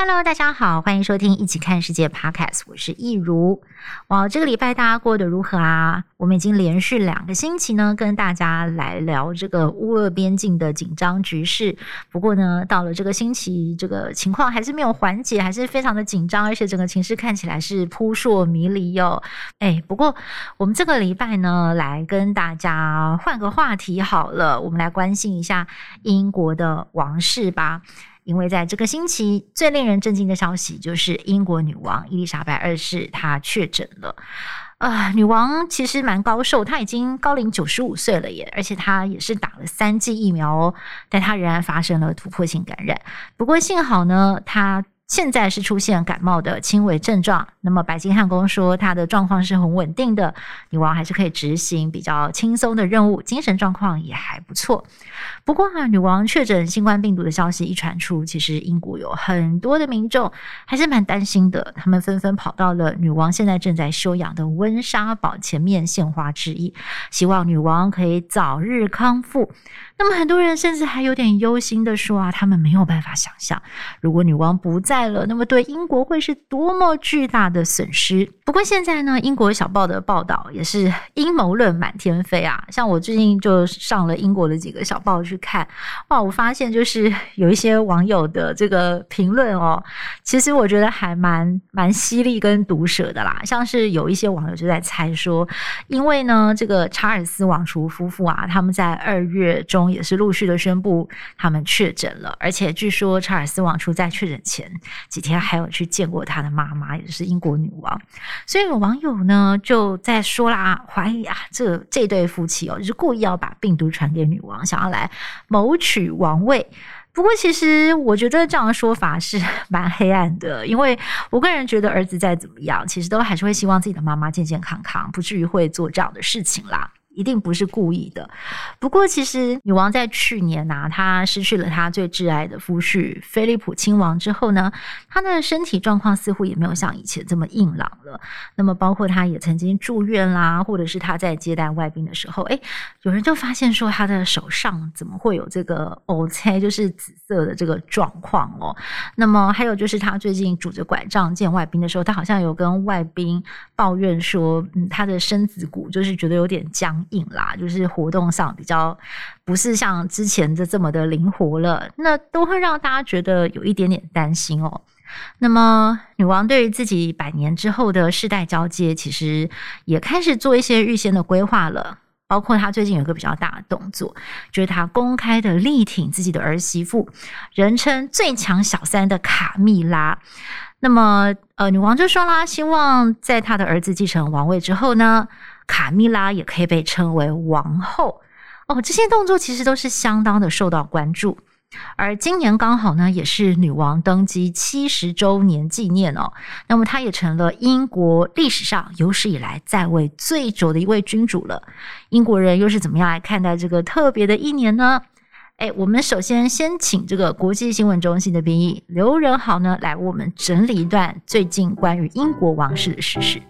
Hello，大家好，欢迎收听《一起看世界》Podcast，我是易如。哇，这个礼拜大家过得如何啊？我们已经连续两个星期呢，跟大家来聊这个乌俄边境的紧张局势。不过呢，到了这个星期，这个情况还是没有缓解，还是非常的紧张，而且整个情势看起来是扑朔迷离哟。哎，不过我们这个礼拜呢，来跟大家换个话题好了，我们来关心一下英国的王室吧。因为在这个星期，最令人震惊的消息就是英国女王伊丽莎白二世她确诊了。啊、女王其实蛮高寿，她已经高龄九十五岁了耶，而且她也是打了三剂疫苗哦，但她仍然发生了突破性感染。不过幸好呢，她。现在是出现感冒的轻微症状，那么白金汉宫说她的状况是很稳定的，女王还是可以执行比较轻松的任务，精神状况也还不错。不过啊，女王确诊新冠病毒的消息一传出，其实英国有很多的民众还是蛮担心的，他们纷纷跑到了女王现在正在休养的温莎堡前面献花致意，希望女王可以早日康复。那么很多人甚至还有点忧心的说啊，他们没有办法想象，如果女王不在了，那么对英国会是多么巨大的损失。不过现在呢，英国小报的报道也是阴谋论满天飞啊。像我最近就上了英国的几个小报去看，哇，我发现就是有一些网友的这个评论哦，其实我觉得还蛮蛮犀利跟毒舌的啦。像是有一些网友就在猜说，因为呢，这个查尔斯王储夫妇啊，他们在二月中。也是陆续的宣布他们确诊了，而且据说查尔斯王储在确诊前几天还有去见过他的妈妈，也就是英国女王。所以有网友呢就在说啦，怀疑啊，这这对夫妻哦，就是故意要把病毒传给女王，想要来谋取王位。不过其实我觉得这样的说法是 蛮黑暗的，因为我个人觉得儿子再怎么样，其实都还是会希望自己的妈妈健健康康，不至于会做这样的事情啦。一定不是故意的。不过，其实女王在去年呐、她失去了她最挚爱的夫婿菲利普亲王之后呢，她的身体状况似乎也没有像以前这么硬朗了。那么，包括她也曾经住院啦，或者是她在接待外宾的时候，诶，有人就发现说她的手上怎么会有这个乌青，就是紫色的这个状况哦。那么，还有就是她最近拄着拐杖见外宾的时候，她好像有跟外宾抱怨说，嗯，她的身子骨就是觉得有点僵。硬啦，就是活动上比较不是像之前的这么的灵活了，那都会让大家觉得有一点点担心哦。那么，女王对于自己百年之后的世代交接，其实也开始做一些预先的规划了。包括她最近有一个比较大的动作，就是她公开的力挺自己的儿媳妇，人称最强小三的卡蜜拉。那么，呃，女王就说啦，希望在她的儿子继承王位之后呢，卡蜜拉也可以被称为王后哦，这些动作其实都是相当的受到关注。而今年刚好呢，也是女王登基七十周年纪念哦，那么她也成了英国历史上有史以来在位最久的一位君主了。英国人又是怎么样来看待这个特别的一年呢？诶，我们首先先请这个国际新闻中心的编译刘仁豪呢，来为我们整理一段最近关于英国王室的时事。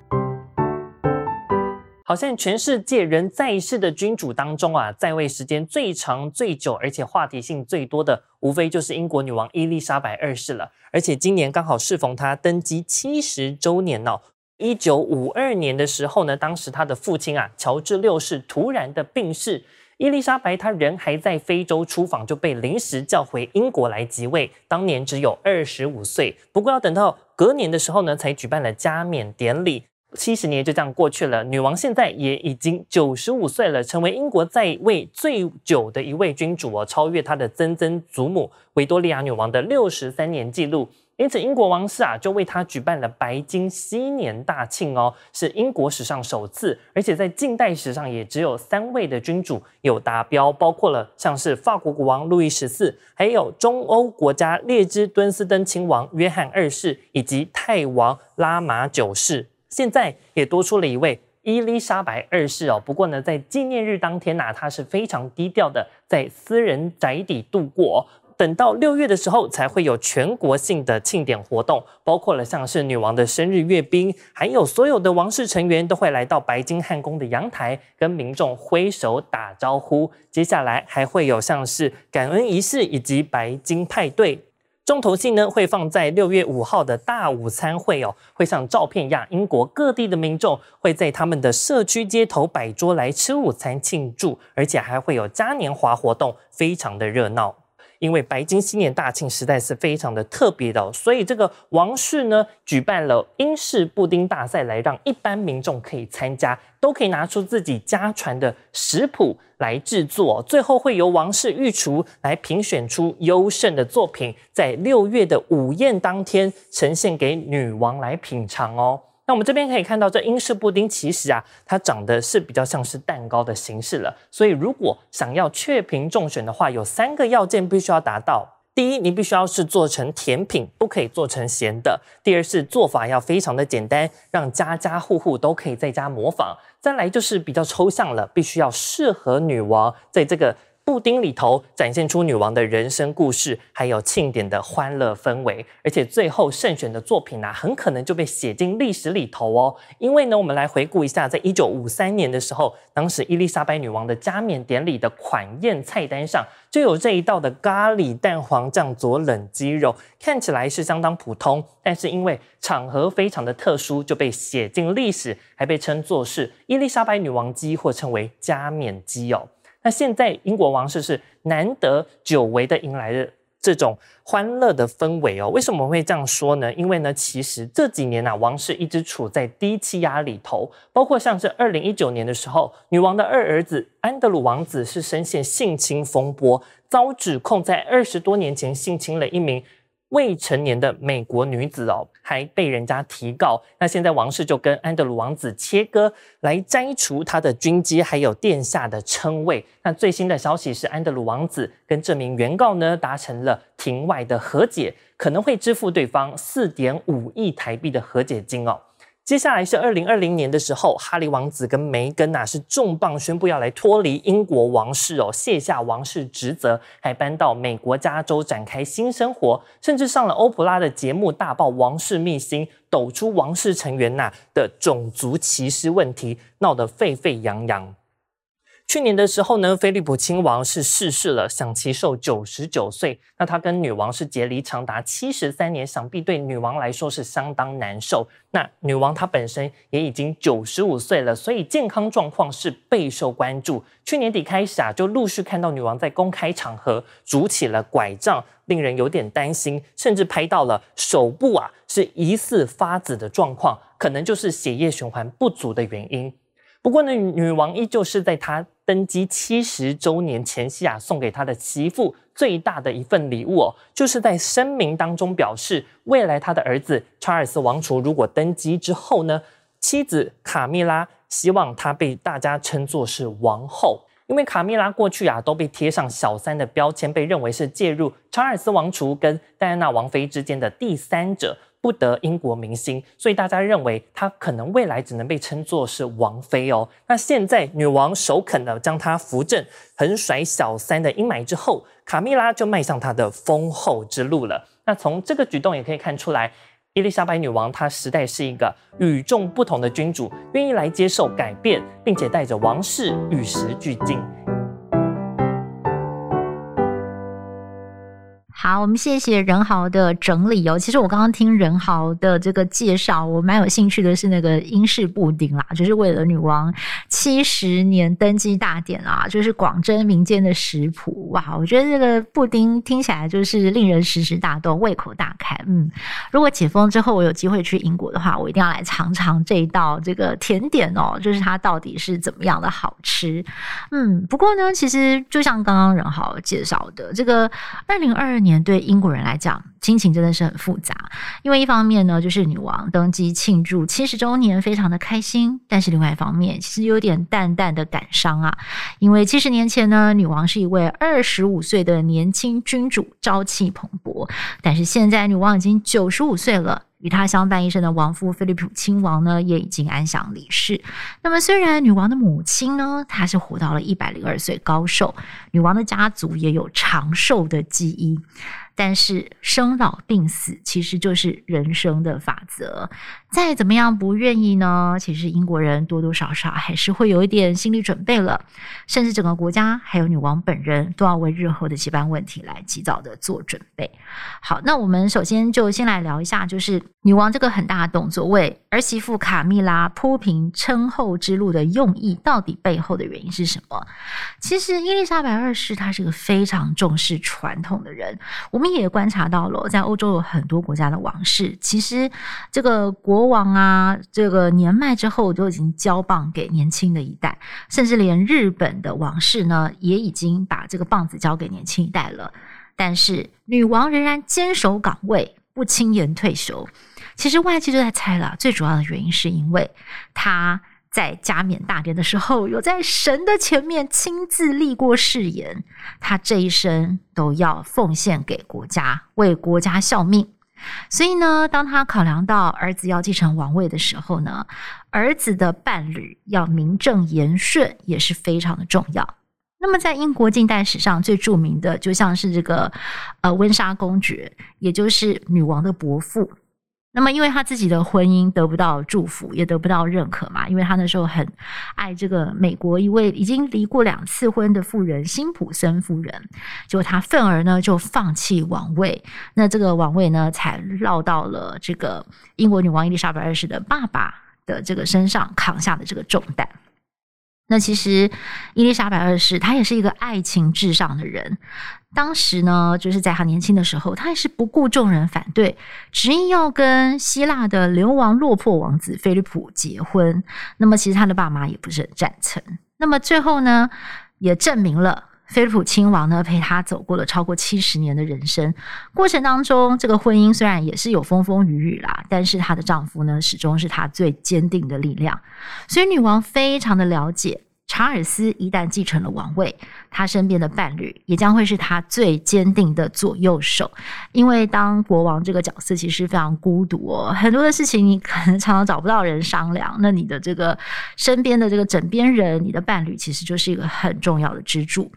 好像全世界仍在世的君主当中啊，在位时间最长、最久，而且话题性最多的，无非就是英国女王伊丽莎白二世了。而且今年刚好适逢她登基七十周年哦。一九五二年的时候呢，当时她的父亲啊，乔治六世突然的病逝，伊丽莎白她人还在非洲出访，就被临时叫回英国来即位，当年只有二十五岁。不过要等到隔年的时候呢，才举办了加冕典礼。七十年就这样过去了，女王现在也已经九十五岁了，成为英国在位最久的一位君主哦，超越她的曾曾祖母维多利亚女王的六十三年纪录。因此，英国王室啊就为她举办了白金禧年大庆哦，是英国史上首次，而且在近代史上也只有三位的君主有达标，包括了像是法国国王路易十四，还有中欧国家列支敦斯登亲王约翰二世，以及泰王拉玛九世。现在也多出了一位伊丽莎白二世哦。不过呢，在纪念日当天呐、她是非常低调的，在私人宅邸度过。等到六月的时候，才会有全国性的庆典活动，包括了像是女王的生日阅兵，还有所有的王室成员都会来到白金汉宫的阳台，跟民众挥手打招呼。接下来还会有像是感恩仪式以及白金派对。重头戏呢，会放在六月五号的大午餐会哦，会像照片一样，英国各地的民众会在他们的社区街头摆桌来吃午餐庆祝，而且还会有嘉年华活动，非常的热闹。因为白金新年大庆实在是非常的特别的，所以这个王室呢举办了英式布丁大赛，来让一般民众可以参加，都可以拿出自己家传的食谱来制作，最后会由王室御厨来评选出优胜的作品，在六月的午宴当天呈现给女王来品尝哦。那我们这边可以看到，这英式布丁其实啊，它长得是比较像是蛋糕的形式了。所以如果想要确评中选的话，有三个要件必须要达到：第一，你必须要是做成甜品，不可以做成咸的；第二是做法要非常的简单，让家家户户都可以在家模仿；再来就是比较抽象了，必须要适合女王在这个。布丁里头展现出女王的人生故事，还有庆典的欢乐氛围，而且最后胜选的作品啊，很可能就被写进历史里头哦。因为呢，我们来回顾一下，在一九五三年的时候，当时伊丽莎白女王的加冕典礼的款宴菜单上就有这一道的咖喱蛋黄酱佐冷鸡肉，看起来是相当普通，但是因为场合非常的特殊，就被写进历史，还被称作是伊丽莎白女王鸡，或称为加冕鸡哦。那现在英国王室是难得久违的迎来的这种欢乐的氛围哦。为什么会这样说呢？因为呢，其实这几年啊，王室一直处在低气压里头，包括像是二零一九年的时候，女王的二儿子安德鲁王子是深陷性侵风波，遭指控在二十多年前性侵了一名。未成年的美国女子哦，还被人家提告。那现在王室就跟安德鲁王子切割，来摘除他的军机，还有殿下的称谓。那最新的消息是，安德鲁王子跟这名原告呢达成了庭外的和解，可能会支付对方四点五亿台币的和解金哦。接下来是二零二零年的时候，哈利王子跟梅根呐是重磅宣布要来脱离英国王室哦，卸下王室职责，还搬到美国加州展开新生活，甚至上了欧普拉的节目，大爆王室秘辛，抖出王室成员呐的种族歧视问题，闹得沸沸扬扬。去年的时候呢，菲利普亲王是逝世了，享耆寿九十九岁。那他跟女王是结离长达七十三年，想必对女王来说是相当难受。那女王她本身也已经九十五岁了，所以健康状况是备受关注。去年底开始啊，就陆续看到女王在公开场合拄起了拐杖，令人有点担心，甚至拍到了手部啊是疑似发紫的状况，可能就是血液循环不足的原因。不过呢，女王依旧是在她登基七十周年前夕啊，送给他的媳妇最大的一份礼物哦，就是在声明当中表示，未来他的儿子查尔斯王储如果登基之后呢，妻子卡蜜拉希望他被大家称作是王后，因为卡蜜拉过去啊都被贴上小三的标签，被认为是介入查尔斯王储跟戴安娜王妃之间的第三者。不得英国民心，所以大家认为她可能未来只能被称作是王妃哦。那现在女王首肯的将她扶正，横甩小三的阴霾之后，卡蜜拉就迈向她的封后之路了。那从这个举动也可以看出来，伊丽莎白女王她实在是一个与众不同的君主，愿意来接受改变，并且带着王室与时俱进。好，我们谢谢仁豪的整理哦。其实我刚刚听仁豪的这个介绍，我蛮有兴趣的是那个英式布丁啦，就是为了女王七十年登基大典啊，就是广征民间的食谱。哇，我觉得这个布丁听起来就是令人食指大动，胃口大开。嗯，如果解封之后我有机会去英国的话，我一定要来尝尝这一道这个甜点哦，就是它到底是怎么样的好吃。嗯，不过呢，其实就像刚刚仁豪介绍的，这个二零二二年。年对英国人来讲，心情真的是很复杂。因为一方面呢，就是女王登基庆祝七十周年，非常的开心；但是另外一方面，其实有点淡淡的感伤啊。因为七十年前呢，女王是一位二十五岁的年轻君主，朝气蓬勃；但是现在女王已经九十五岁了，与他相伴一生的亡夫菲利普亲王呢，也已经安详离世。那么，虽然女王的母亲呢，她是活到了一百零二岁高寿，女王的家族也有长寿的基因。但是生老病死其实就是人生的法则，再怎么样不愿意呢，其实英国人多多少少还是会有一点心理准备了，甚至整个国家还有女王本人都要为日后的接班问题来及早的做准备。好，那我们首先就先来聊一下，就是女王这个很大的动作为儿媳妇卡蜜拉铺平称后之路的用意，到底背后的原因是什么？其实伊丽莎白二世她是个非常重视传统的人，我们。也观察到了，在欧洲有很多国家的王室，其实这个国国王啊，这个年迈之后都已经交棒给年轻的一代，甚至连日本的王室呢，也已经把这个棒子交给年轻一代了。但是女王仍然坚守岗位，不轻言退休。其实外界就在猜了，最主要的原因是因为她。在加冕大典的时候，有在神的前面亲自立过誓言，他这一生都要奉献给国家，为国家效命。所以呢，当他考量到儿子要继承王位的时候呢，儿子的伴侣要名正言顺也是非常的重要。那么，在英国近代史上最著名的，就像是这个呃温莎公爵，也就是女王的伯父。那么，因为他自己的婚姻得不到祝福，也得不到认可嘛，因为他那时候很爱这个美国一位已经离过两次婚的妇人辛普森夫人，结果他愤而呢就放弃王位，那这个王位呢才落到了这个英国女王伊丽莎白二世的爸爸的这个身上，扛下的这个重担。那其实伊丽莎白二世她也是一个爱情至上的人。当时呢，就是在她年轻的时候，她也是不顾众人反对，执意要跟希腊的流亡落魄王子菲利普结婚。那么，其实他的爸妈也不是很赞成。那么最后呢，也证明了菲利普亲王呢陪她走过了超过七十年的人生。过程当中，这个婚姻虽然也是有风风雨雨啦，但是她的丈夫呢，始终是她最坚定的力量。所以，女王非常的了解。查尔斯一旦继承了王位，他身边的伴侣也将会是他最坚定的左右手。因为当国王这个角色其实非常孤独哦，很多的事情你可能常常找不到人商量。那你的这个身边的这个枕边人，你的伴侣其实就是一个很重要的支柱。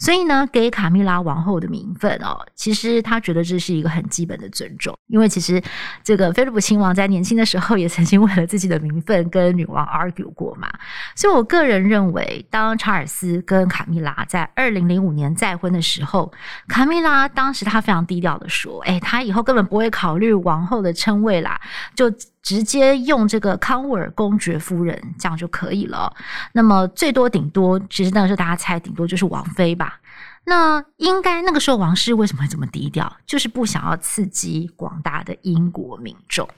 所以呢，给卡蜜拉王后的名分哦，其实他觉得这是一个很基本的尊重。因为其实这个菲利普亲王在年轻的时候也曾经为了自己的名分跟女王 argue 过嘛。所以我个人认为，当查尔斯跟卡蜜拉在二零零五年再婚的时候，卡蜜拉当时她非常低调的说：“哎，她以后根本不会考虑王后的称谓啦，就直接用这个康沃尔公爵夫人这样就可以了。那么最多顶多，其实那时候大家猜顶多就是王妃吧。”那应该那个时候王室为什么会这么低调？就是不想要刺激广大的英国民众。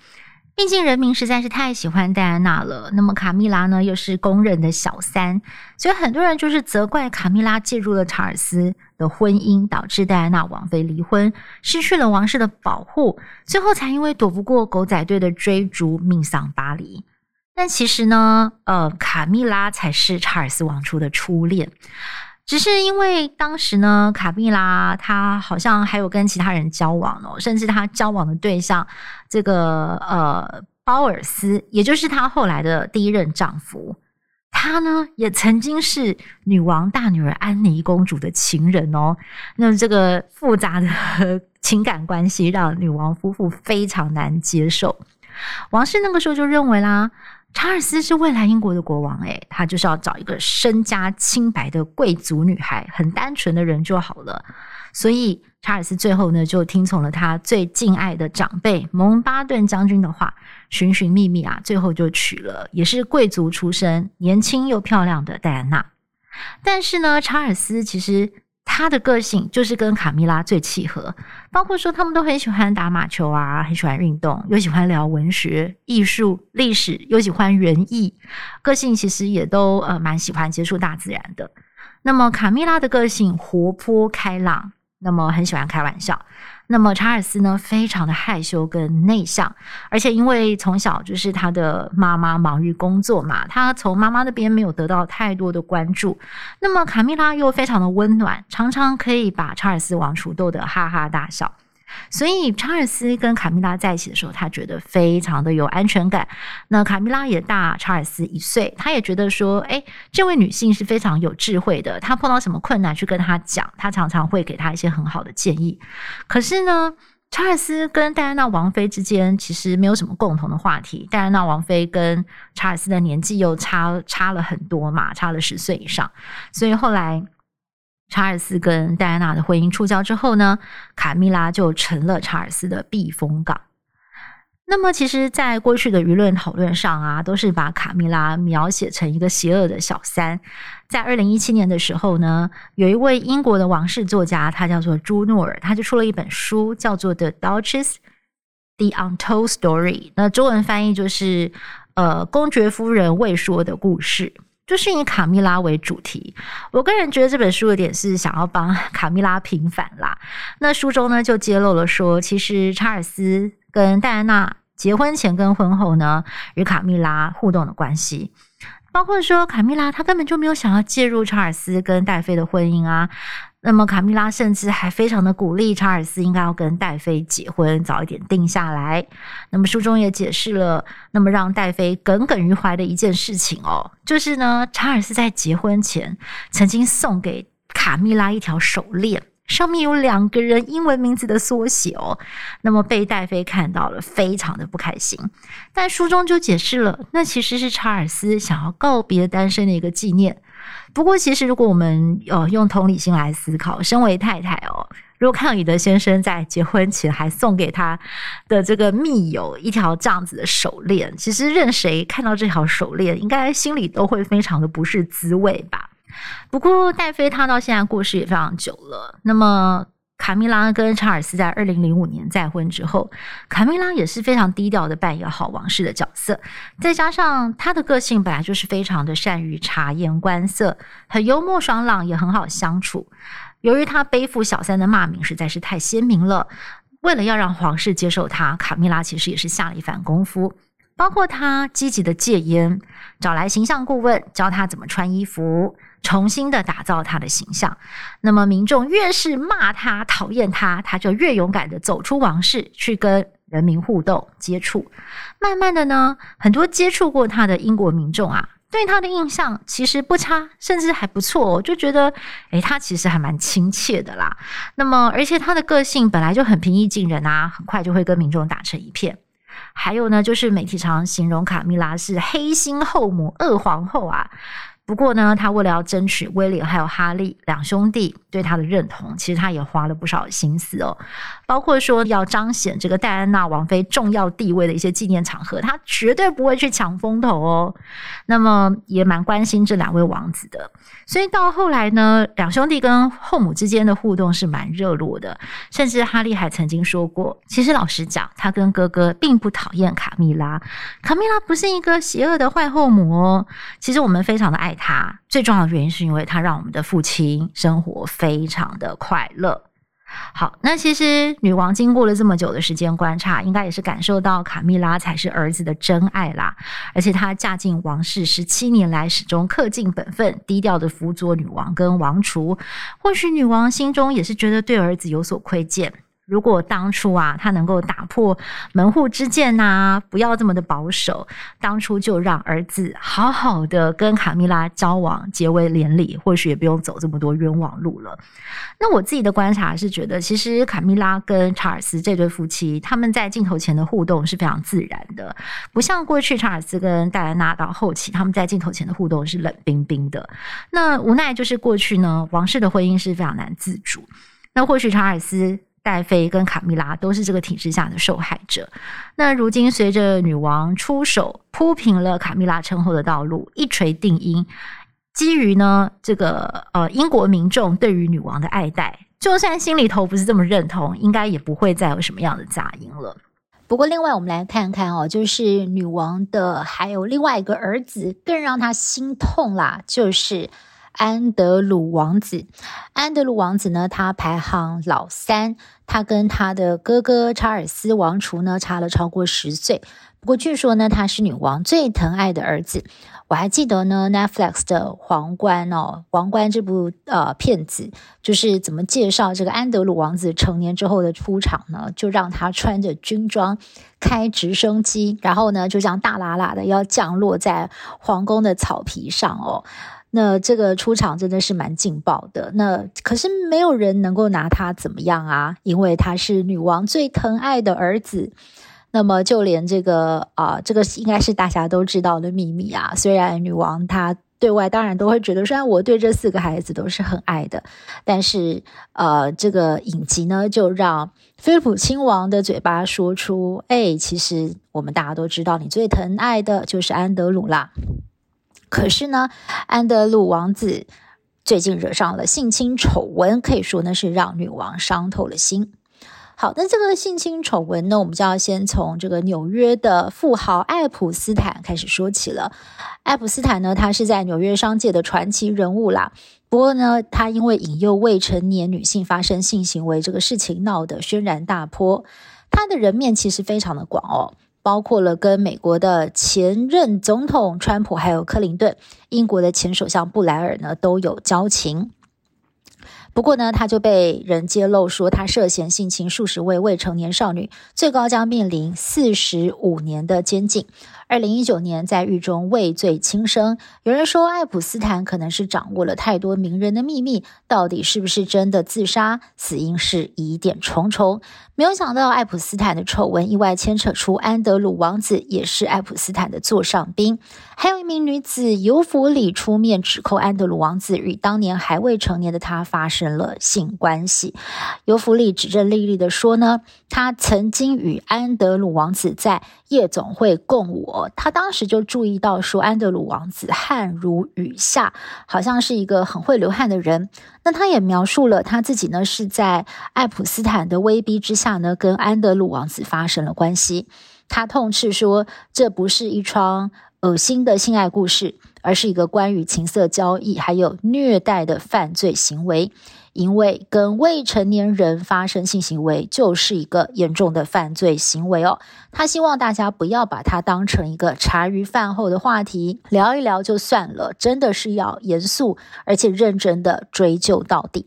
毕竟人民实在是太喜欢戴安娜了。那么卡蜜拉呢，又是公认的小三，所以很多人就是责怪卡蜜拉介入了查尔斯的婚姻，导致戴安娜王妃离婚，失去了王室的保护，最后才因为躲不过狗仔队的追逐，命丧巴黎。但其实呢，呃，卡蜜拉才是查尔斯王储的初恋。只是因为当时呢，卡蜜拉她好像还有跟其他人交往哦，甚至她交往的对象这个呃鲍尔斯，也就是她后来的第一任丈夫，他呢也曾经是女王大女儿安妮公主的情人哦。那这个复杂的情感关系让女王夫妇非常难接受，王室那个时候就认为啦。查尔斯是未来英国的国王，诶，他就是要找一个身家清白的贵族女孩，很单纯的人就好了。所以查尔斯最后呢，就听从了他最敬爱的长辈蒙巴顿将军的话，寻寻觅觅啊，最后就娶了也是贵族出身、年轻又漂亮的戴安娜。但是呢，查尔斯其实。他的个性就是跟卡蜜拉最契合，包括说他们都很喜欢打马球啊，很喜欢运动，又喜欢聊文学、艺术、历史，又喜欢园艺，个性其实也都呃蛮喜欢接触大自然的。那么卡蜜拉的个性活泼开朗，那么很喜欢开玩笑。那么查尔斯呢，非常的害羞跟内向，而且因为从小就是他的妈妈忙于工作嘛，他从妈妈那边没有得到太多的关注。那么卡米拉又非常的温暖，常常可以把查尔斯王储逗得哈哈大笑。所以查尔斯跟卡米拉在一起的时候，他觉得非常的有安全感。那卡米拉也大查尔斯一岁，他也觉得说，哎，这位女性是非常有智慧的。他碰到什么困难去跟他讲，他常常会给他一些很好的建议。可是呢，查尔斯跟戴安娜王妃之间其实没有什么共同的话题。戴安娜王妃跟查尔斯的年纪又差差了很多嘛，差了十岁以上，所以后来。查尔斯跟戴安娜的婚姻触礁之后呢，卡蜜拉就成了查尔斯的避风港。那么，其实，在过去的舆论讨论上啊，都是把卡蜜拉描写成一个邪恶的小三。在二零一七年的时候呢，有一位英国的王室作家，他叫做朱诺尔，他就出了一本书，叫做《The Duchess: The Untold Story》。那中文翻译就是呃，公爵夫人未说的故事。就是以卡蜜拉为主题，我个人觉得这本书有点是想要帮 卡蜜拉平反啦。那书中呢就揭露了说，其实查尔斯跟戴安娜结婚前跟婚后呢，与卡蜜拉互动的关系，包括说卡蜜拉她根本就没有想要介入查尔斯跟戴妃的婚姻啊。那么卡蜜拉甚至还非常的鼓励查尔斯应该要跟戴妃结婚，早一点定下来。那么书中也解释了，那么让戴妃耿耿于怀的一件事情哦，就是呢，查尔斯在结婚前曾经送给卡蜜拉一条手链，上面有两个人英文名字的缩写哦。那么被戴妃看到了，非常的不开心。但书中就解释了，那其实是查尔斯想要告别单身的一个纪念。不过，其实如果我们呃用同理心来思考，身为太太哦，如果看到你的先生在结婚前还送给他的这个密友一条这样子的手链，其实任谁看到这条手链，应该心里都会非常的不是滋味吧。不过戴妃她到现在过世也非常久了，那么。卡蜜拉跟查尔斯在二零零五年再婚之后，卡蜜拉也是非常低调的扮演好王室的角色，再加上她的个性本来就是非常的善于察言观色，很幽默爽朗，也很好相处。由于她背负小三的骂名实在是太鲜明了，为了要让皇室接受她，卡蜜拉其实也是下了一番功夫，包括她积极的戒烟，找来形象顾问教她怎么穿衣服。重新的打造他的形象，那么民众越是骂他、讨厌他，他就越勇敢的走出王室，去跟人民互动、接触。慢慢的呢，很多接触过他的英国民众啊，对他的印象其实不差，甚至还不错哦，就觉得，诶，他其实还蛮亲切的啦。那么，而且他的个性本来就很平易近人啊，很快就会跟民众打成一片。还有呢，就是媒体常形容卡蜜拉是黑心后母、恶皇后啊。不过呢，他为了要争取威廉还有哈利两兄弟对他的认同，其实他也花了不少心思哦。包括说要彰显这个戴安娜王妃重要地位的一些纪念场合，他绝对不会去抢风头哦。那么也蛮关心这两位王子的，所以到后来呢，两兄弟跟后母之间的互动是蛮热络的。甚至哈利还曾经说过，其实老实讲，他跟哥哥并不讨厌卡蜜拉，卡蜜拉不是一个邪恶的坏后母哦。其实我们非常的爱。他最重要的原因是因为他让我们的父亲生活非常的快乐。好，那其实女王经过了这么久的时间观察，应该也是感受到卡蜜拉才是儿子的真爱啦。而且她嫁进王室十七年来，始终恪尽本分，低调的辅佐女王跟王储。或许女王心中也是觉得对儿子有所亏欠。如果当初啊，他能够打破门户之见呐、啊，不要这么的保守，当初就让儿子好好的跟卡米拉交往，结为连理，或许也不用走这么多冤枉路了。那我自己的观察是觉得，其实卡米拉跟查尔斯这对夫妻，他们在镜头前的互动是非常自然的，不像过去查尔斯跟戴安娜到后期，他们在镜头前的互动是冷冰冰的。那无奈就是过去呢，王室的婚姻是非常难自主。那或许查尔斯。戴妃跟卡蜜拉都是这个体制下的受害者。那如今随着女王出手铺平了卡蜜拉称后的道路，一锤定音。基于呢这个呃英国民众对于女王的爱戴，就算心里头不是这么认同，应该也不会再有什么样的杂音了。不过另外我们来看看哦，就是女王的还有另外一个儿子，更让她心痛啦，就是安德鲁王子。安德鲁王子呢，他排行老三，他跟他的哥哥查尔斯王储呢差了超过十岁。不过据说呢，他是女王最疼爱的儿子。我还记得呢，Netflix 的《皇冠》哦，《皇冠》这部呃片子，就是怎么介绍这个安德鲁王子成年之后的出场呢？就让他穿着军装，开直升机，然后呢就这样大喇喇的要降落在皇宫的草皮上哦。那这个出场真的是蛮劲爆的。那可是没有人能够拿他怎么样啊，因为他是女王最疼爱的儿子。那么，就连这个啊、这个应该是大家都知道的秘密啊。虽然女王她对外当然都会觉得，虽然我对这四个孩子都是很爱的，但是呃，这个影集呢，就让菲利普亲王的嘴巴说出：“哎，其实我们大家都知道，你最疼爱的就是安德鲁啦。”可是呢，安德鲁王子最近惹上了性侵丑闻，可以说呢是让女王伤透了心。好，那这个性侵丑闻呢，我们就要先从这个纽约的富豪爱普斯坦开始说起了。爱普斯坦呢，他是在纽约商界的传奇人物啦。不过呢，他因为引诱未成年女性发生性行为这个事情闹得轩然大波。他的人面其实非常的广哦，包括了跟美国的前任总统川普，还有克林顿，英国的前首相布莱尔呢，都有交情。不过呢，他就被人揭露说他涉嫌性侵数十位未成年少女，最高将面临四十五年的监禁。二零一九年在狱中畏罪轻生。有人说，爱普斯坦可能是掌握了太多名人的秘密，到底是不是真的自杀？死因是疑点重重。没有想到，爱普斯坦的丑闻意外牵扯出安德鲁王子，也是爱普斯坦的座上宾。还有一名女子尤弗里出面指控安德鲁王子与当年还未成年的他发生了性关系。尤弗里指证莉莉的说呢，他曾经与安德鲁王子在夜总会共舞。他当时就注意到说，安德鲁王子汗如雨下，好像是一个很会流汗的人。那他也描述了他自己呢，是在爱普斯坦的威逼之下呢，跟安德鲁王子发生了关系。他痛斥说，这不是一桩恶心的性爱故事，而是一个关于情色交易还有虐待的犯罪行为。因为跟未成年人发生性行为就是一个严重的犯罪行为哦。他希望大家不要把它当成一个茶余饭后的话题，聊一聊就算了，真的是要严肃而且认真的追究到底。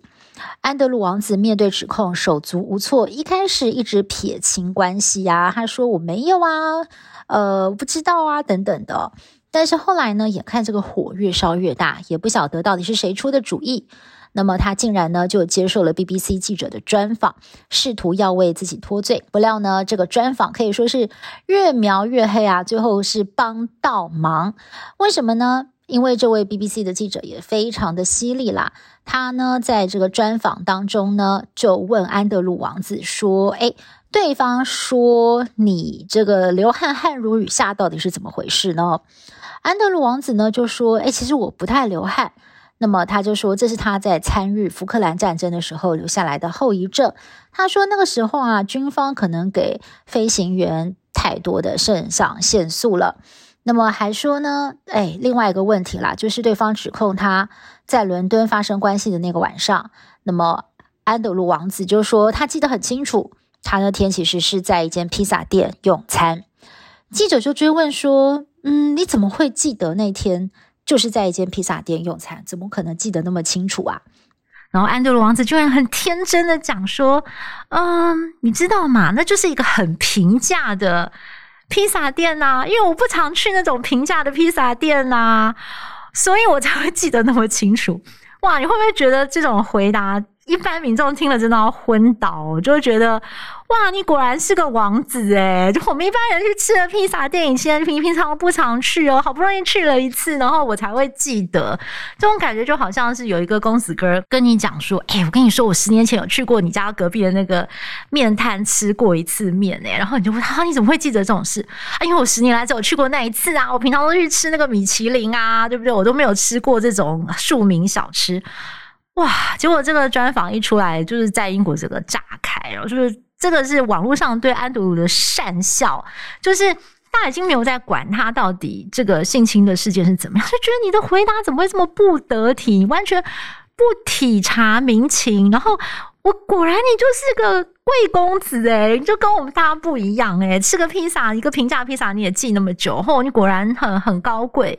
安德鲁王子面对指控手足无措，一开始一直撇清关系呀，他说我没有啊，呃，不知道啊，等等的。但是后来呢，眼看这个火越烧越大，也不晓得到底是谁出的主意。那么他竟然呢就接受了 BBC 记者的专访，试图要为自己脱罪。不料呢，这个专访可以说是越描越黑啊，最后是帮倒忙。为什么呢？因为这位 BBC 的记者也非常的犀利啦。他呢在这个专访当中呢，就问安德鲁王子说：“哎，对方说你这个流汗汗如雨下，到底是怎么回事呢？”安德鲁王子呢就说：“哎，其实我不太流汗。”那么他就说，这是他在参与福克兰战争的时候留下来的后遗症。他说那个时候啊，军方可能给飞行员太多的肾上腺素了。那么还说呢，哎，另外一个问题啦，就是对方指控他在伦敦发生关系的那个晚上。那么安德鲁王子就说他记得很清楚，他那天其实是在一间披萨店用餐。记者就追问说，嗯，你怎么会记得那天？就是在一间披萨店用餐，怎么可能记得那么清楚啊？然后安德鲁王子居然很天真的讲说：“嗯，你知道吗？那就是一个很平价的披萨店呐，因为我不常去那种平价的披萨店呐，所以我才会记得那么清楚。”哇，你会不会觉得这种回答？一般民众听了真的要昏倒，就会觉得哇，你果然是个王子诶，就我们一般人去吃了披萨店，以前平平常不常去哦，好不容易去了一次，然后我才会记得。这种感觉就好像是有一个公子哥跟你讲说：“哎，我跟你说，我十年前有去过你家隔壁的那个面摊吃过一次面诶。”然后你就问他：“你怎么会记得这种事？”啊，因为我十年来只有去过那一次啊，我平常都去吃那个米其林啊，对不对？我都没有吃过这种庶民小吃。哇！结果这个专访一出来，就是在英国这个炸开然后，就是这个是网络上对安德鲁的讪笑，就是大大家已经没有在管他到底这个性侵的事件是怎么样，就觉得你的回答怎么会这么不得体，完全不体察民情。然后我果然你就是个贵公子哎，就跟我们大家不一样哎，吃个披萨，一个平价披萨你也记那么久，后你果然很很高贵。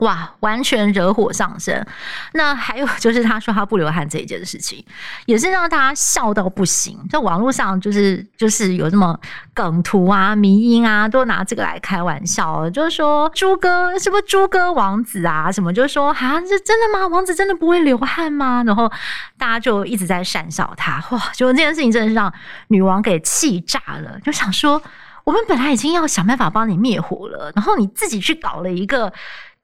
哇，完全惹火上身。那还有 就是他说他不流汗这一件事情，也是让大家笑到不行。在网络上就是就是有这么梗图啊、迷因啊，都拿这个来开玩笑，就是说猪哥是不是猪哥王子啊？什么就是说啊，这真的吗？王子真的不会流汗吗？然后大家就一直在讪笑他。哇，就这件事情真的是让女王给气炸了，就想说我们本来已经要想办法帮你灭火了，然后你自己去搞了一个。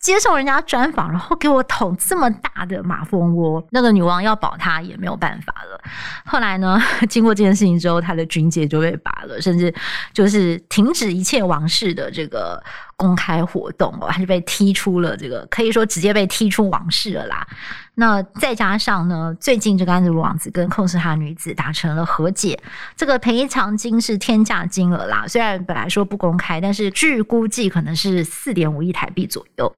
接受人家专访，然后给我捅这么大的马蜂窝，那个女王要保她也没有办法了。后来呢，经过这件事情之后，她的军阶就被拔了，甚至就是停止一切王室的这个公开活动哦，她就被踢出了这个，可以说直接被踢出王室了啦。那再加上呢，最近这个安德鲁王子跟控诉他女子达成了和解，这个赔偿金是天价金额啦，虽然本来说不公开，但是据估计可能是四点五亿台币左右。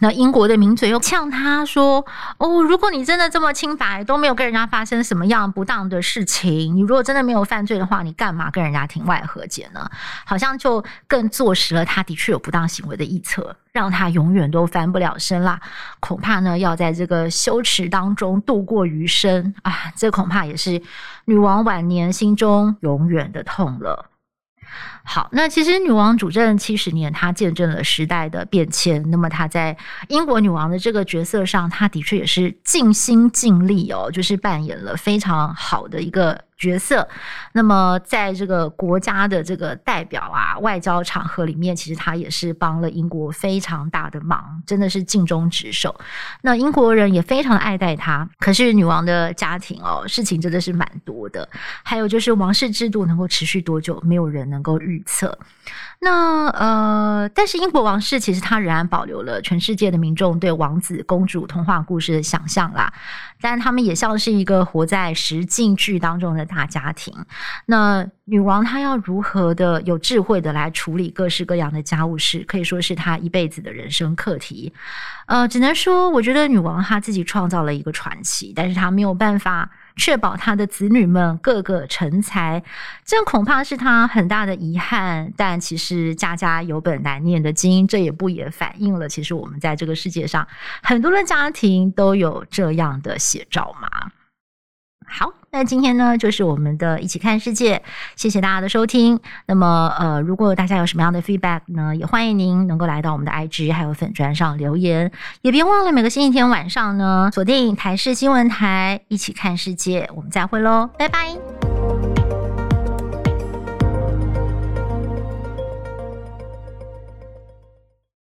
那英国的名嘴又呛他说：“哦，如果你真的这么清白，都没有跟人家发生什么样不当的事情，你如果真的没有犯罪的话，你干嘛跟人家庭外和解呢？好像就更坐实了他的确有不当行为的臆测，让他永远都翻不了身啦。恐怕呢，要在这个羞耻当中度过余生啊！这恐怕也是女王晚年心中永远的痛了。”好，那其实女王主政七十年，她见证了时代的变迁。那么她在英国女王的这个角色上，她的确也是尽心尽力哦，就是扮演了非常好的一个角色，那么在这个国家的这个代表啊，外交场合里面，其实他也是帮了英国非常大的忙，真的是尽忠职守。那英国人也非常爱戴他。可是女王的家庭哦，事情真的是蛮多的。还有就是王室制度能够持续多久，没有人能够预测。那呃，但是英国王室其实他仍然保留了全世界的民众对王子公主童话故事的想象啦。但他们也像是一个活在实境剧当中的大家庭。那女王她要如何的有智慧的来处理各式各样的家务事，可以说是她一辈子的人生课题。呃，只能说，我觉得女王她自己创造了一个传奇，但是她没有办法。确保他的子女们个个成才，这恐怕是他很大的遗憾。但其实家家有本难念的经，这也不也反映了其实我们在这个世界上很多的家庭都有这样的写照嘛？好，那今天呢，就是我们的一起看世界，谢谢大家的收听。那么，呃，如果大家有什么样的 feedback 呢，也欢迎您能够来到我们的 IG 还有粉砖上留言，也别忘了每个星期天晚上呢，锁定台视新闻台，一起看世界，我们再会喽，拜拜。